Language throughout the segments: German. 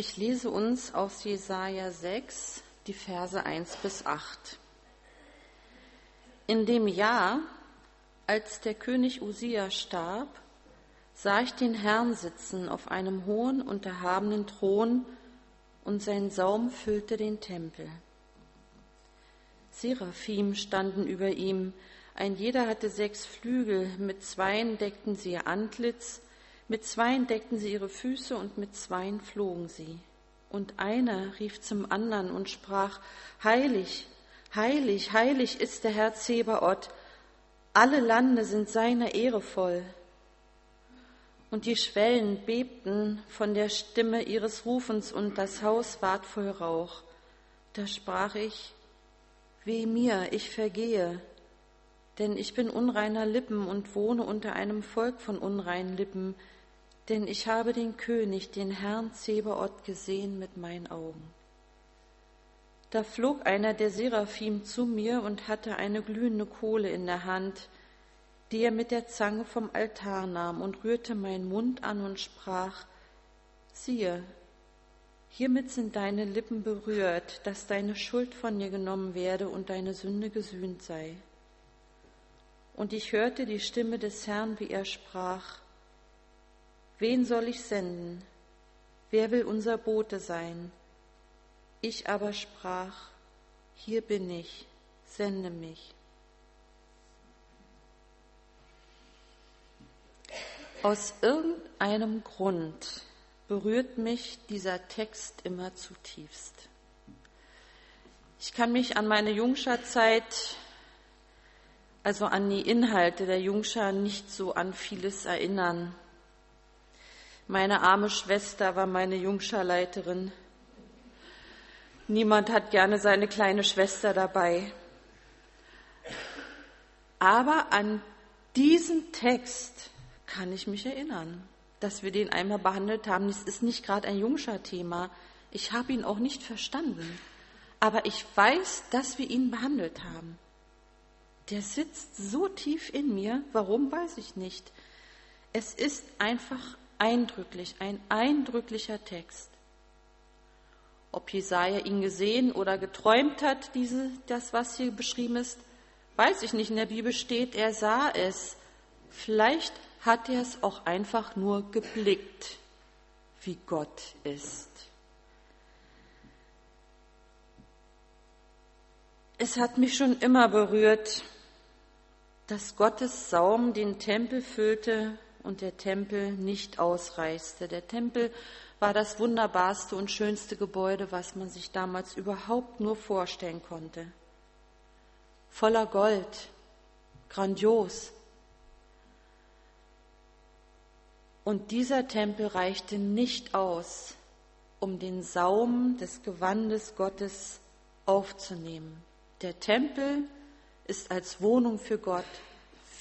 Ich lese uns aus Jesaja 6 die Verse 1 bis 8. In dem Jahr, als der König Usia starb, sah ich den Herrn sitzen auf einem hohen und erhabenen Thron, und sein Saum füllte den Tempel. Seraphim standen über ihm, ein jeder hatte sechs Flügel, mit zweien deckten sie ihr Antlitz, mit zweien deckten sie ihre Füße und mit zweien flogen sie. Und einer rief zum anderen und sprach, Heilig, heilig, heilig ist der Herr Zebaoth, alle Lande sind seiner Ehre voll. Und die Schwellen bebten von der Stimme ihres Rufens und das Haus ward voll Rauch. Da sprach ich, Weh mir, ich vergehe, denn ich bin unreiner Lippen und wohne unter einem Volk von unreinen Lippen, denn ich habe den König, den Herrn Zebaoth, gesehen mit meinen Augen. Da flog einer der Seraphim zu mir und hatte eine glühende Kohle in der Hand, die er mit der Zange vom Altar nahm und rührte meinen Mund an und sprach, siehe, hiermit sind deine Lippen berührt, dass deine Schuld von dir genommen werde und deine Sünde gesühnt sei. Und ich hörte die Stimme des Herrn, wie er sprach, Wen soll ich senden? Wer will unser Bote sein? Ich aber sprach, Hier bin ich, sende mich. Aus irgendeinem Grund berührt mich dieser Text immer zutiefst. Ich kann mich an meine Jungscha-Zeit, also an die Inhalte der Jungscha, nicht so an vieles erinnern. Meine arme Schwester war meine Jungscha-Leiterin. Niemand hat gerne seine kleine Schwester dabei. Aber an diesen Text kann ich mich erinnern, dass wir den einmal behandelt haben. Es ist nicht gerade ein Jungscher-Thema. Ich habe ihn auch nicht verstanden. Aber ich weiß, dass wir ihn behandelt haben. Der sitzt so tief in mir. Warum, weiß ich nicht. Es ist einfach eindrücklich, ein eindrücklicher Text. Ob Jesaja ihn gesehen oder geträumt hat, diese, das, was hier beschrieben ist, weiß ich nicht. In der Bibel steht, er sah es. Vielleicht hat er es auch einfach nur geblickt, wie Gott ist. Es hat mich schon immer berührt, dass Gottes Saum den Tempel füllte und der Tempel nicht ausreißte. Der Tempel war das wunderbarste und schönste Gebäude, was man sich damals überhaupt nur vorstellen konnte. Voller Gold, grandios, Und dieser Tempel reichte nicht aus, um den Saum des Gewandes Gottes aufzunehmen. Der Tempel ist als Wohnung für Gott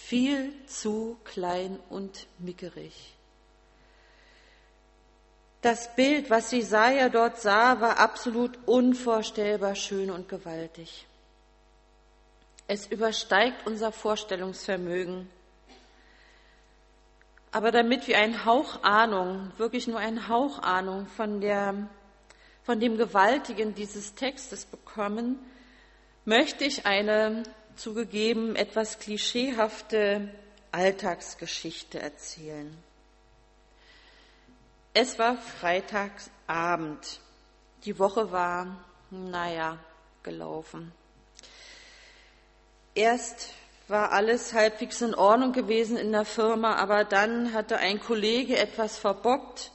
viel zu klein und mickerig. Das Bild, was Jesaja dort sah, war absolut unvorstellbar schön und gewaltig. Es übersteigt unser Vorstellungsvermögen. Aber damit wir einen Hauch Ahnung, wirklich nur einen Hauch Ahnung von, der, von dem Gewaltigen dieses Textes bekommen, möchte ich eine zugegeben etwas klischeehafte Alltagsgeschichte erzählen. Es war Freitagsabend. Die Woche war, naja, gelaufen. Erst war alles halbwegs in Ordnung gewesen in der Firma, aber dann hatte ein Kollege etwas verbockt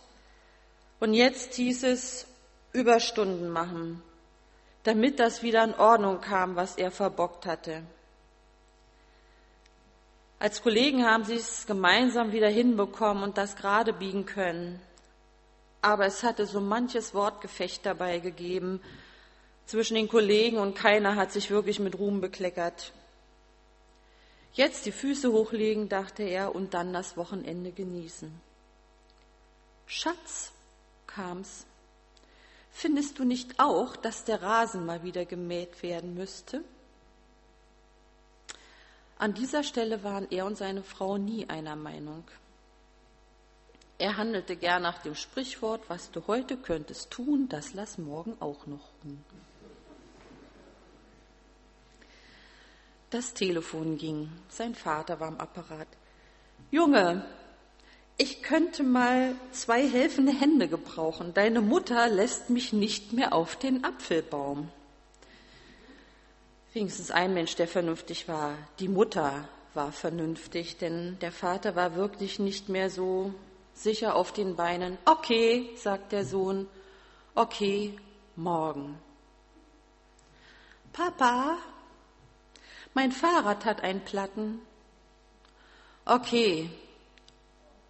und jetzt hieß es Überstunden machen, damit das wieder in Ordnung kam, was er verbockt hatte. Als Kollegen haben sie es gemeinsam wieder hinbekommen und das gerade biegen können. Aber es hatte so manches Wortgefecht dabei gegeben zwischen den Kollegen und keiner hat sich wirklich mit Ruhm bekleckert. Jetzt die Füße hochlegen, dachte er, und dann das Wochenende genießen. Schatz, kam's. Findest du nicht auch, dass der Rasen mal wieder gemäht werden müsste? An dieser Stelle waren er und seine Frau nie einer Meinung. Er handelte gern nach dem Sprichwort, was du heute könntest tun, das lass morgen auch noch ruhen. Das Telefon ging. Sein Vater war am Apparat. Junge, ich könnte mal zwei helfende Hände gebrauchen. Deine Mutter lässt mich nicht mehr auf den Apfelbaum. Wenigstens ein Mensch, der vernünftig war. Die Mutter war vernünftig, denn der Vater war wirklich nicht mehr so sicher auf den Beinen. Okay, sagt der Sohn, okay, morgen. Papa, mein Fahrrad hat einen Platten. Okay,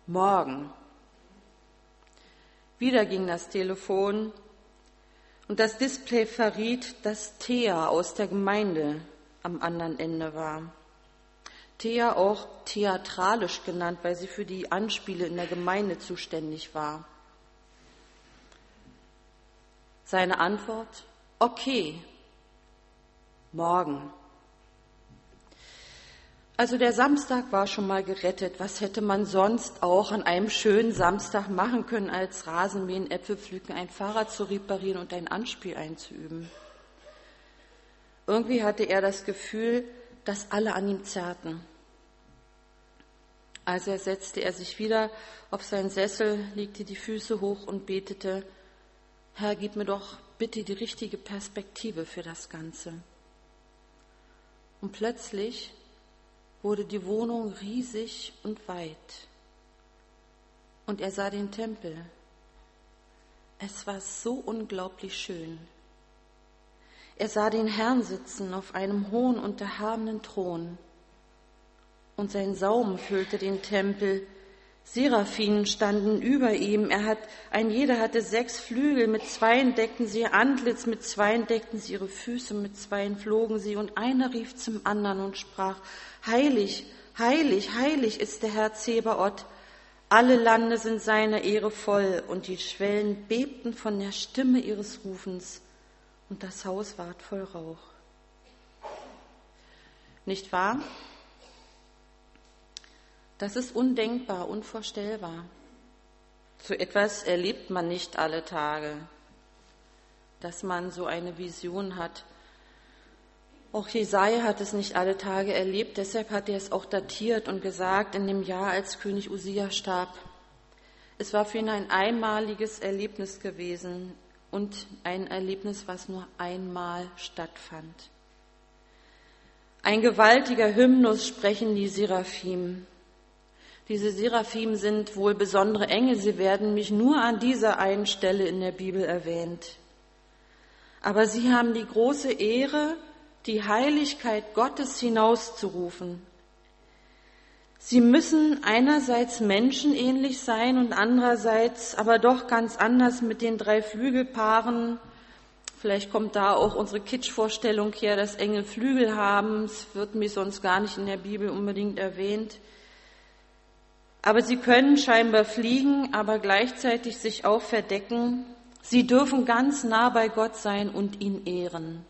morgen. Wieder ging das Telefon und das Display verriet, dass Thea aus der Gemeinde am anderen Ende war. Thea auch theatralisch genannt, weil sie für die Anspiele in der Gemeinde zuständig war. Seine Antwort, okay, morgen. Also der Samstag war schon mal gerettet. Was hätte man sonst auch an einem schönen Samstag machen können, als Rasenmähen, Äpfel pflücken, ein Fahrrad zu reparieren und ein Anspiel einzuüben? Irgendwie hatte er das Gefühl, dass alle an ihm zerrten. Also setzte er sich wieder auf seinen Sessel, legte die Füße hoch und betete, Herr, gib mir doch bitte die richtige Perspektive für das Ganze. Und plötzlich wurde die Wohnung riesig und weit. Und er sah den Tempel. Es war so unglaublich schön. Er sah den Herrn sitzen auf einem hohen und erhabenen Thron. Und sein Saum füllte den Tempel. Seraphinen standen über ihm. Er hat, ein jeder hatte sechs Flügel. Mit zweien deckten sie ihr Antlitz, mit zweien deckten sie ihre Füße, mit zweien flogen sie. Und einer rief zum anderen und sprach, Heilig, heilig, heilig ist der Herr Zebaoth. Alle Lande sind seiner Ehre voll und die Schwellen bebten von der Stimme ihres Rufens und das Haus ward voll Rauch. Nicht wahr? Das ist undenkbar, unvorstellbar. So etwas erlebt man nicht alle Tage, dass man so eine Vision hat. Auch Jesaja hat es nicht alle Tage erlebt, deshalb hat er es auch datiert und gesagt in dem Jahr, als König Usia starb. Es war für ihn ein einmaliges Erlebnis gewesen und ein Erlebnis, was nur einmal stattfand. Ein gewaltiger Hymnus sprechen die Seraphim. Diese Seraphim sind wohl besondere Engel, sie werden mich nur an dieser einen Stelle in der Bibel erwähnt. Aber sie haben die große Ehre, die Heiligkeit Gottes hinauszurufen. Sie müssen einerseits menschenähnlich sein und andererseits aber doch ganz anders mit den drei Flügelpaaren. Vielleicht kommt da auch unsere Kitschvorstellung her, dass Engel Flügel haben. Es wird mir sonst gar nicht in der Bibel unbedingt erwähnt. Aber sie können scheinbar fliegen, aber gleichzeitig sich auch verdecken. Sie dürfen ganz nah bei Gott sein und ihn ehren.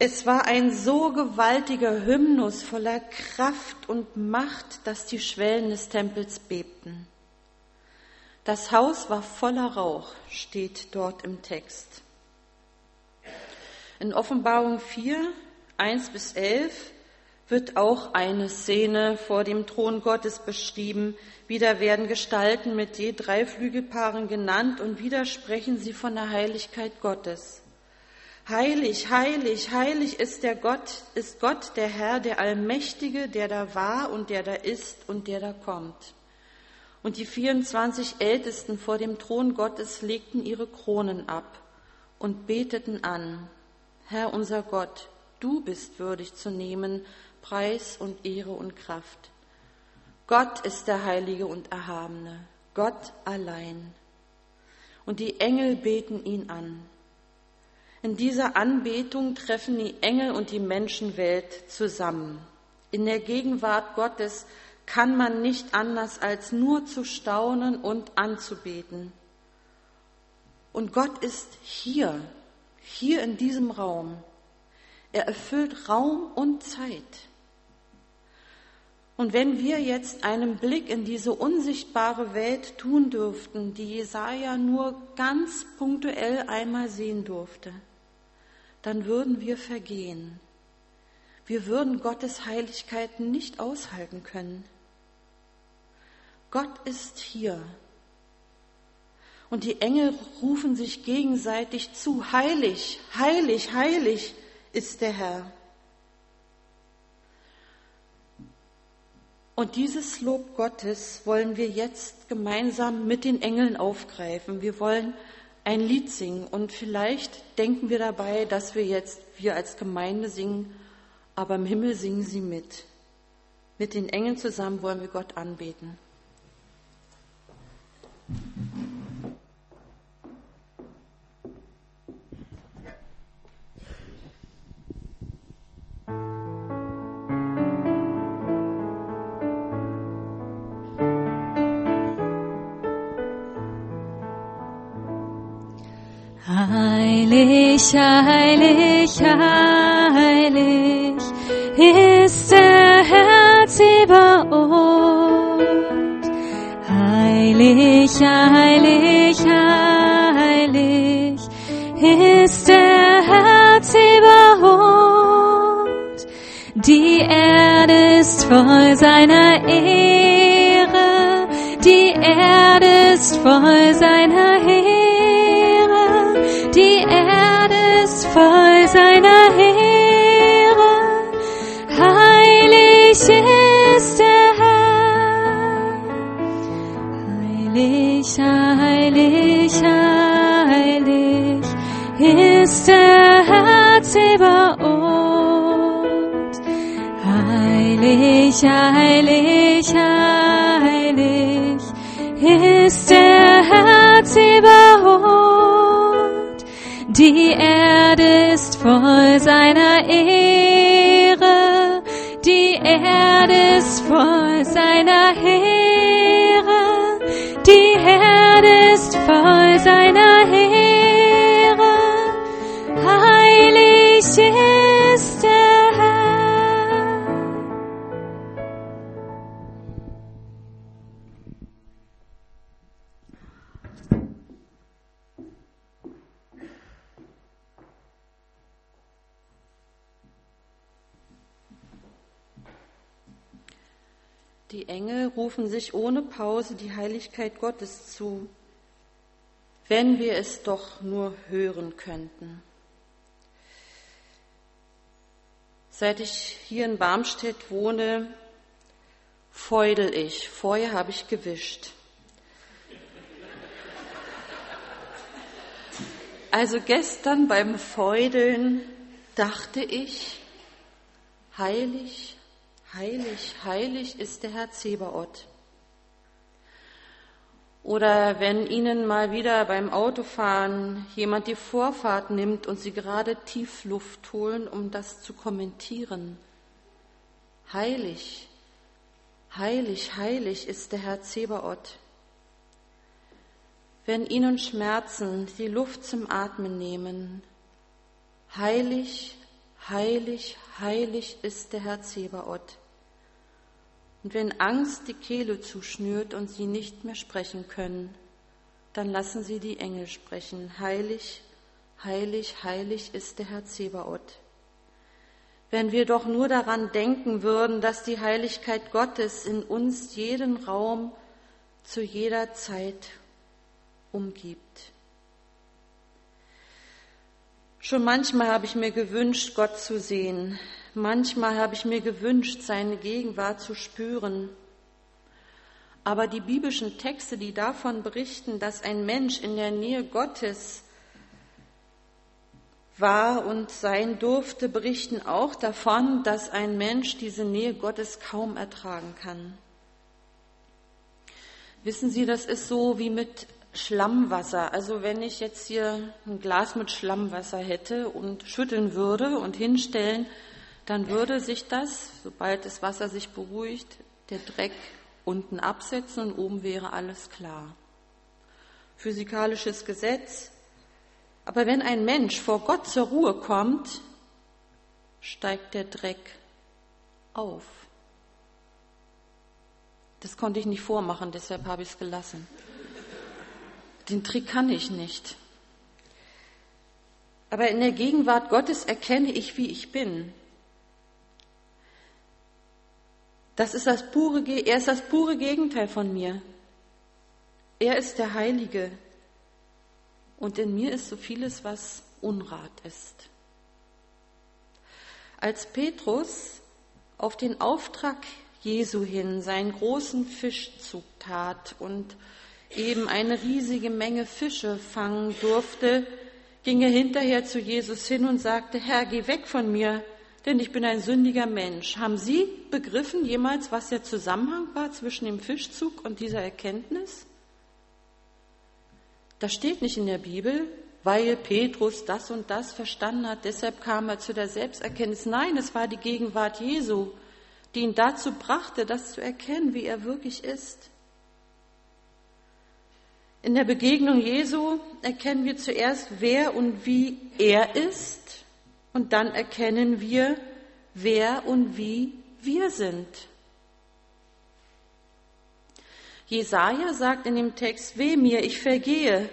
Es war ein so gewaltiger Hymnus voller Kraft und Macht, dass die Schwellen des Tempels bebten. Das Haus war voller Rauch, steht dort im Text. In Offenbarung 4, 1 bis 11 wird auch eine Szene vor dem Thron Gottes beschrieben. Wieder werden Gestalten mit je drei Flügelpaaren genannt und wieder sprechen sie von der Heiligkeit Gottes. Heilig, heilig, heilig ist der Gott, ist Gott der Herr, der Allmächtige, der da war und der da ist und der da kommt. Und die 24 Ältesten vor dem Thron Gottes legten ihre Kronen ab und beteten an, Herr unser Gott, du bist würdig zu nehmen Preis und Ehre und Kraft. Gott ist der Heilige und Erhabene, Gott allein. Und die Engel beten ihn an. In dieser Anbetung treffen die Engel und die Menschenwelt zusammen. In der Gegenwart Gottes kann man nicht anders als nur zu staunen und anzubeten. Und Gott ist hier, hier in diesem Raum. Er erfüllt Raum und Zeit. Und wenn wir jetzt einen Blick in diese unsichtbare Welt tun dürften, die Jesaja nur ganz punktuell einmal sehen durfte, dann würden wir vergehen. Wir würden Gottes Heiligkeiten nicht aushalten können. Gott ist hier. Und die Engel rufen sich gegenseitig zu, heilig, heilig, heilig ist der Herr. Und dieses Lob Gottes wollen wir jetzt gemeinsam mit den Engeln aufgreifen. Wir wollen ein Lied singen und vielleicht denken wir dabei, dass wir jetzt, wir als Gemeinde singen, aber im Himmel singen sie mit. Mit den Engeln zusammen wollen wir Gott anbeten. Heilig, heilig, ist der Herr Zebaoth. Heilig, heilig, heilig ist der Herr Zebaoth. Die Erde ist voll seiner Ehre, die Erde ist voll seiner Ehre voll seiner Heere. Heilig ist der Herr. Heilig, heilig, heilig ist der Herr Zebaoth. Heilig, heilig, heilig ist der Die Erde ist voll seiner Ehre. Die Erde ist voll seiner Ehre. Die Erde ist voll rufen sich ohne Pause die Heiligkeit Gottes zu, wenn wir es doch nur hören könnten. Seit ich hier in Barmstedt wohne, feudel ich. Vorher habe ich gewischt. Also gestern beim Feudeln dachte ich, heilig, heilig, heilig ist der Herr Zebaoth. Oder wenn Ihnen mal wieder beim Autofahren jemand die Vorfahrt nimmt und Sie gerade tief Luft holen, um das zu kommentieren. Heilig, heilig, heilig ist der Herr Zebaoth. Wenn Ihnen Schmerzen die Luft zum Atmen nehmen, heilig, heilig, heilig ist der Herr Zebaoth. Und wenn Angst die Kehle zuschnürt und sie nicht mehr sprechen können, dann lassen sie die Engel sprechen. Heilig, heilig, heilig ist der Herr Zebaoth. Wenn wir doch nur daran denken würden, dass die Heiligkeit Gottes in uns jeden Raum zu jeder Zeit umgibt. Schon manchmal habe ich mir gewünscht, Gott zu sehen. Manchmal habe ich mir gewünscht, seine Gegenwart zu spüren. Aber die biblischen Texte, die davon berichten, dass ein Mensch in der Nähe Gottes war und sein durfte, berichten auch davon, dass ein Mensch diese Nähe Gottes kaum ertragen kann. Wissen Sie, das ist so wie mit Schlammwasser. Also wenn ich jetzt hier ein Glas mit Schlammwasser hätte und schütteln würde und hinstellen, dann würde sich das, sobald das Wasser sich beruhigt, der Dreck unten absetzen und oben wäre alles klar. Physikalisches Gesetz. Aber wenn ein Mensch vor Gott zur Ruhe kommt, steigt der Dreck auf. Das konnte ich nicht vormachen, deshalb habe ich es gelassen. Den Trick kann ich nicht. Aber in der Gegenwart Gottes erkenne ich, wie ich bin. Das ist das pure, er ist das pure Gegenteil von mir. Er ist der Heilige. Und in mir ist so vieles, was Unrat ist. Als Petrus auf den Auftrag Jesu hin seinen großen Fischzug tat und eben eine riesige Menge Fische fangen durfte, ging er hinterher zu Jesus hin und sagte, Herr, geh weg von mir, denn ich bin ein sündiger Mensch. Haben Sie begriffen jemals, was der Zusammenhang war zwischen dem Fischzug und dieser Erkenntnis? Das steht nicht in der Bibel, weil Petrus das und das verstanden hat, deshalb kam er zu der Selbsterkenntnis. Nein, es war die Gegenwart Jesu, die ihn dazu brachte, das zu erkennen, wie er wirklich ist. In der Begegnung Jesu erkennen wir zuerst, wer und wie er ist, und dann erkennen wir, wer und wie wir sind. Jesaja sagt in dem Text, weh mir, ich vergehe,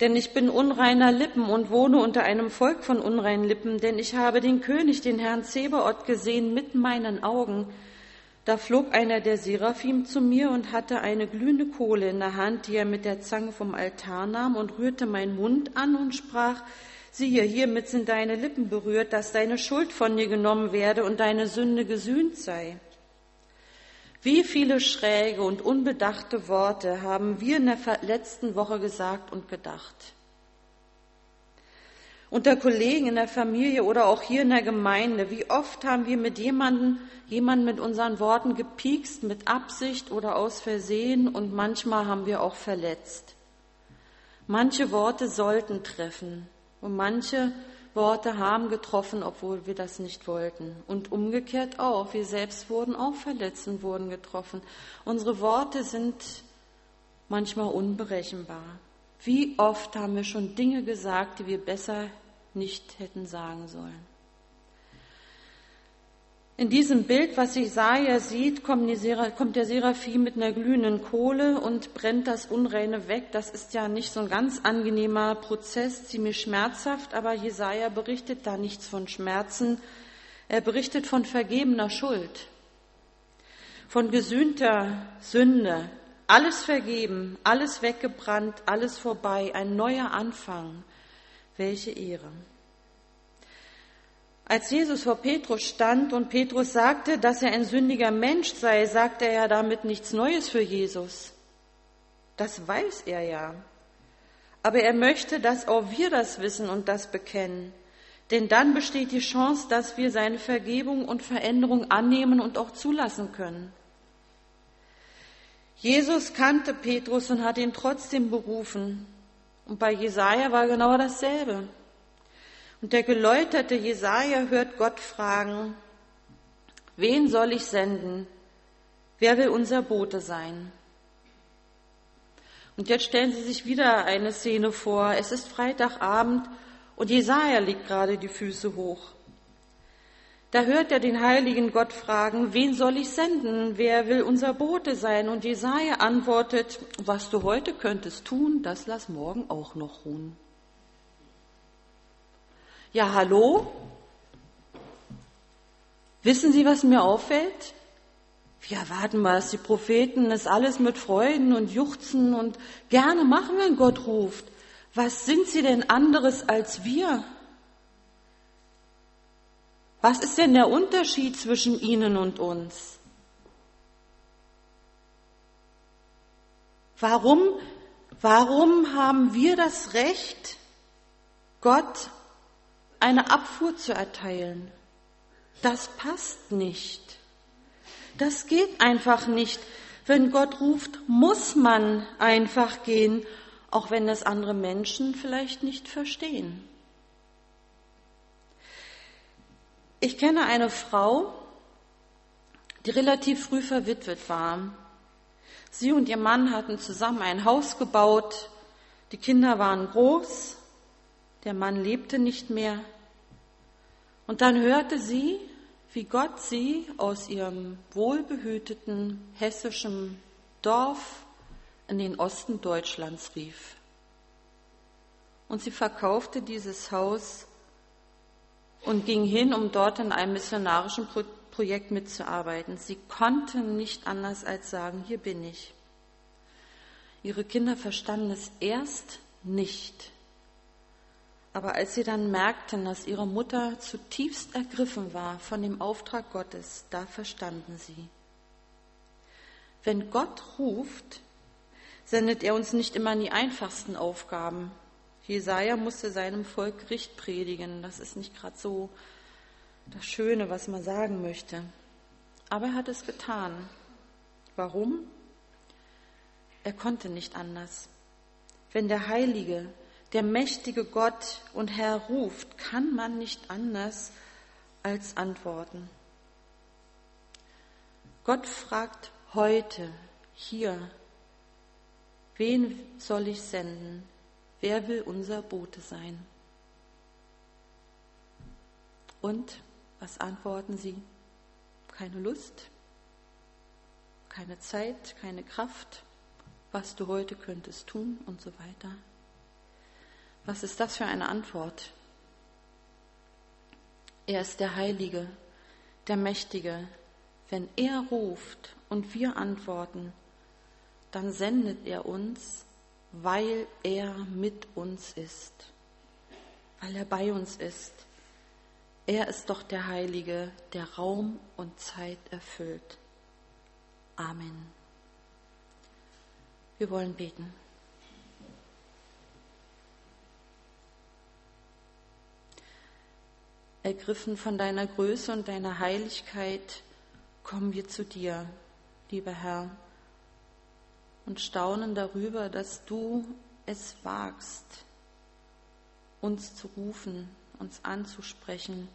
denn ich bin unreiner Lippen und wohne unter einem Volk von unreinen Lippen, denn ich habe den König, den Herrn Zebaoth, gesehen mit meinen Augen. Da flog einer der Seraphim zu mir und hatte eine glühende Kohle in der Hand, die er mit der Zange vom Altar nahm und rührte meinen Mund an und sprach, siehe, hiermit sind deine Lippen berührt, dass deine Schuld von dir genommen werde und deine Sünde gesühnt sei. Wie viele schräge und unbedachte Worte haben wir in der letzten Woche gesagt und gedacht? unter Kollegen in der Familie oder auch hier in der Gemeinde. Wie oft haben wir mit jemandem, jemanden mit unseren Worten gepiekst, mit Absicht oder aus Versehen und manchmal haben wir auch verletzt. Manche Worte sollten treffen und manche Worte haben getroffen, obwohl wir das nicht wollten. Und umgekehrt auch. Wir selbst wurden auch verletzt und wurden getroffen. Unsere Worte sind manchmal unberechenbar. Wie oft haben wir schon Dinge gesagt, die wir besser nicht hätten sagen sollen. In diesem Bild, was Jesaja sieht, kommt der Seraphim mit einer glühenden Kohle und brennt das Unreine weg. Das ist ja nicht so ein ganz angenehmer Prozess, ziemlich schmerzhaft, aber Jesaja berichtet da nichts von Schmerzen. Er berichtet von vergebener Schuld, von gesühnter Sünde. Alles vergeben, alles weggebrannt, alles vorbei, ein neuer Anfang. Welche Ehre. Als Jesus vor Petrus stand und Petrus sagte, dass er ein sündiger Mensch sei, sagte er ja damit nichts Neues für Jesus. Das weiß er ja. Aber er möchte, dass auch wir das wissen und das bekennen. Denn dann besteht die Chance, dass wir seine Vergebung und Veränderung annehmen und auch zulassen können. Jesus kannte Petrus und hat ihn trotzdem berufen. Und bei Jesaja war genau dasselbe. Und der geläuterte Jesaja hört Gott fragen, wen soll ich senden? Wer will unser Bote sein? Und jetzt stellen Sie sich wieder eine Szene vor. Es ist Freitagabend und Jesaja legt gerade die Füße hoch. Da hört er den heiligen Gott fragen, wen soll ich senden? Wer will unser Bote sein? Und Jesaja antwortet, was du heute könntest tun, das lass morgen auch noch ruhen. Ja, hallo? Wissen Sie, was mir auffällt? Wir erwarten dass die Propheten das alles mit Freuden und Juchzen und gerne machen, wenn Gott ruft. Was sind sie denn anderes als wir? Was ist denn der Unterschied zwischen ihnen und uns? Warum, warum haben wir das Recht, Gott eine Abfuhr zu erteilen? Das passt nicht. Das geht einfach nicht. Wenn Gott ruft, muss man einfach gehen, auch wenn das andere Menschen vielleicht nicht verstehen. Ich kenne eine Frau, die relativ früh verwitwet war. Sie und ihr Mann hatten zusammen ein Haus gebaut. Die Kinder waren groß. Der Mann lebte nicht mehr. Und dann hörte sie, wie Gott sie aus ihrem wohlbehüteten hessischen Dorf in den Osten Deutschlands rief. Und sie verkaufte dieses Haus und ging hin, um dort in einem missionarischen Projekt mitzuarbeiten. Sie konnte nicht anders als sagen, hier bin ich. Ihre Kinder verstanden es erst nicht. Aber als sie dann merkten, dass ihre Mutter zutiefst ergriffen war von dem Auftrag Gottes, da verstanden sie. Wenn Gott ruft, sendet er uns nicht immer in die einfachsten Aufgaben. Jesaja musste seinem Volk Gericht predigen. Das ist nicht gerade so das Schöne, was man sagen möchte. Aber er hat es getan. Warum? Er konnte nicht anders. Wenn der Heilige, der mächtige Gott und Herr ruft, kann man nicht anders als antworten. Gott fragt heute, hier, wen soll ich senden? Wer will unser Bote sein? Und was antworten sie? Keine Lust, keine Zeit, keine Kraft, was du heute könntest tun und so weiter. Was ist das für eine Antwort? Er ist der Heilige, der Mächtige. Wenn er ruft und wir antworten, dann sendet er uns, weil er mit uns ist, weil er bei uns ist. Er ist doch der Heilige, der Raum und Zeit erfüllt. Amen. Wir wollen beten. Ergriffen von deiner Größe und deiner Heiligkeit kommen wir zu dir, lieber Herr, und staunen darüber, dass du es wagst, uns zu rufen, uns anzusprechen,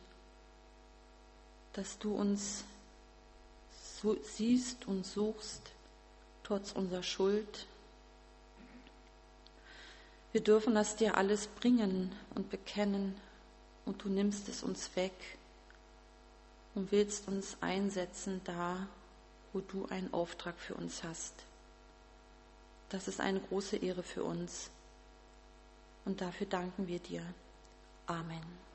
dass du uns so siehst und suchst, trotz unserer Schuld. Wir dürfen das dir alles bringen und bekennen und du nimmst es uns weg und willst uns einsetzen da, wo du einen Auftrag für uns hast. Das ist eine große Ehre für uns und dafür danken wir dir. Amen.